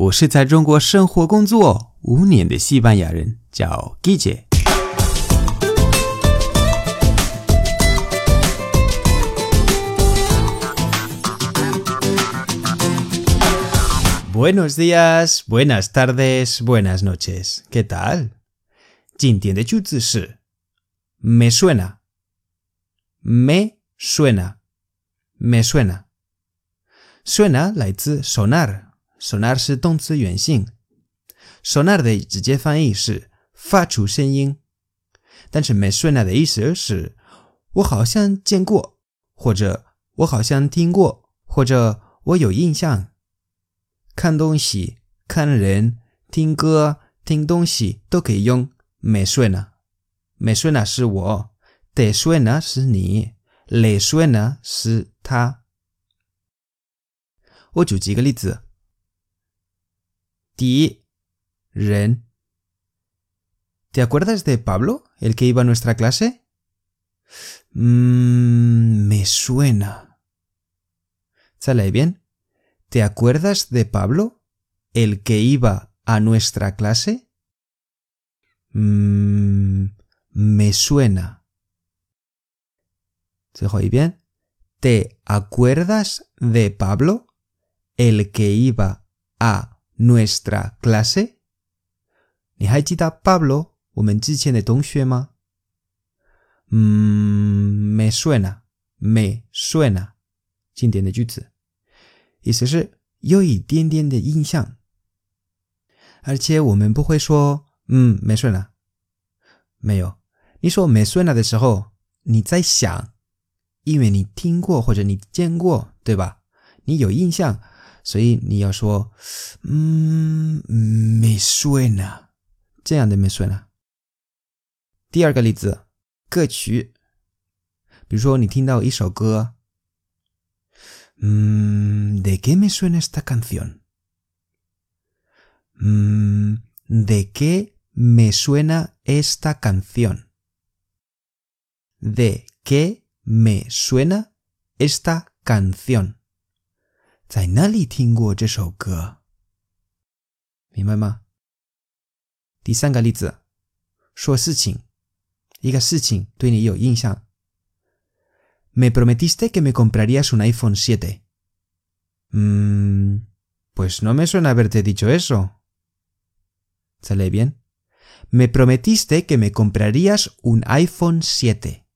我是在中国生活工作五年的西班牙人，叫 Gigi。Buenos días, buenas tardes, buenas noches. ¿Qué tal? 今天的句子是 me suena, me suena, me suena. Suena 来自 sonar。Sonar 是动词原形，sonar 的直接翻译是发出声音，但是 me suena 的意思是我好像见过，或者我好像听过，或者我有印象。看东西、看人、听歌、听东西都可以用 me suena。me suena 是我，te suena 是你，le suena 是他。我举几个例子。ti ren. ¿Te acuerdas de Pablo, el que iba a nuestra clase? Mmm, me suena. Sale bien. ¿Te acuerdas de Pablo, el que iba a nuestra clase? Mmm, me suena. ¿Se oye bien? ¿Te acuerdas de Pablo, el que iba a nuestra clase? ¿Ni Pablo 我们之前的同学吗？嗯，me suena，me suena，经典的句子。意思是有一点点的印象，而且我们不会说嗯没顺了，没有。你说没顺了的时候，你在想，因为你听过或者你见过，对吧？你有印象，所以你要说，嗯，me suena，这样的 me suena。第二个例子，歌曲，比如说你听到一首歌，嗯，¿de qué me suena esta canción？嗯，¿de qué me suena esta canción？¿de qué me suena esta canción？在哪里听过这首歌？明白吗？第三个例子，说事情，一个事情对你有印象。Me prometiste que me comprarías un iPhone 7. Mmm, pues no me suena haberte dicho eso. ¿Sale bien? Me prometiste que me comprarías un iPhone 7.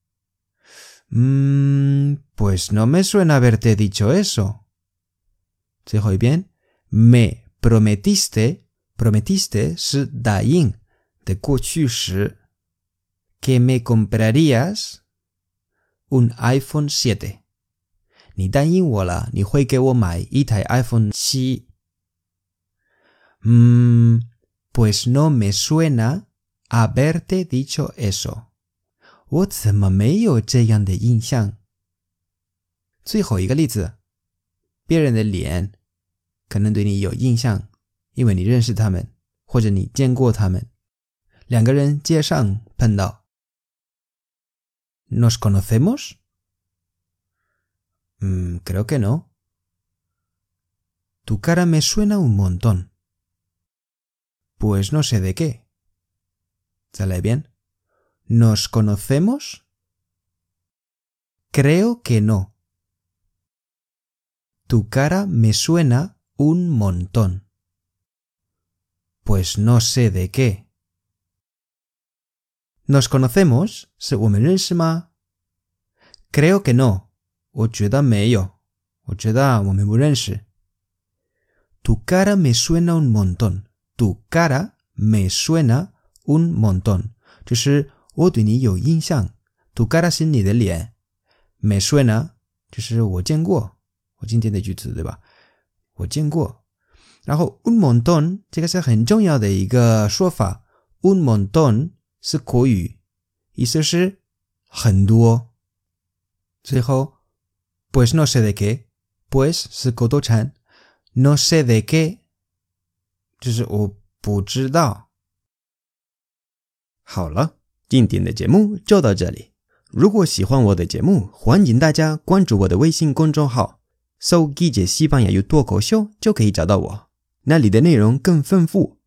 Mmm, pues no me suena haberte dicho eso. ¿Se bien? Me prometiste, prometiste es daín de shi que me comprarías un iPhone 7. Ni daín wola, ni hui itai iPhone 7. Mmm, pues no me suena haberte dicho eso. 我怎么没有这样的印象？最后一个例子 nos 别人的脸可能对你有印象，因为你认识他们，或者你见过他们。两个人街上碰到，¿nos conocemos？嗯，creo mm, que no。Tu cara me suena un montón. Pues no sé de qué. ¿Sale bien? ¿Nos conocemos? Creo que no. Tu cara me suena un montón. Pues no sé de qué. ¿Nos conocemos? Creo que no. Tu cara me suena un montón. Tu cara me suena un montón. Tu cara 是你的脸，me suena 就是我见过。今天的句子对吧？我见过。然后 un montón 这个是很重要的一个说法，un montón 是口语，意思是很多。最后，pues no sé de qué，pues 是口头禅，no sé de qué 就是我不知道。好了，今天的节目就到这里。如果喜欢我的节目，欢迎大家关注我的微信公众号，搜“季姐西班牙语脱口秀”就可以找到我。那里的内容更丰富。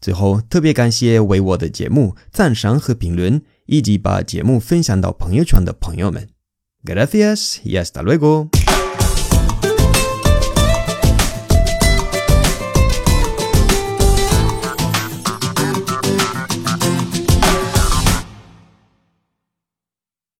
最后，特别感谢为我的节目赞赏和评论，以及把节目分享到朋友圈的朋友们。Gracias y hasta luego.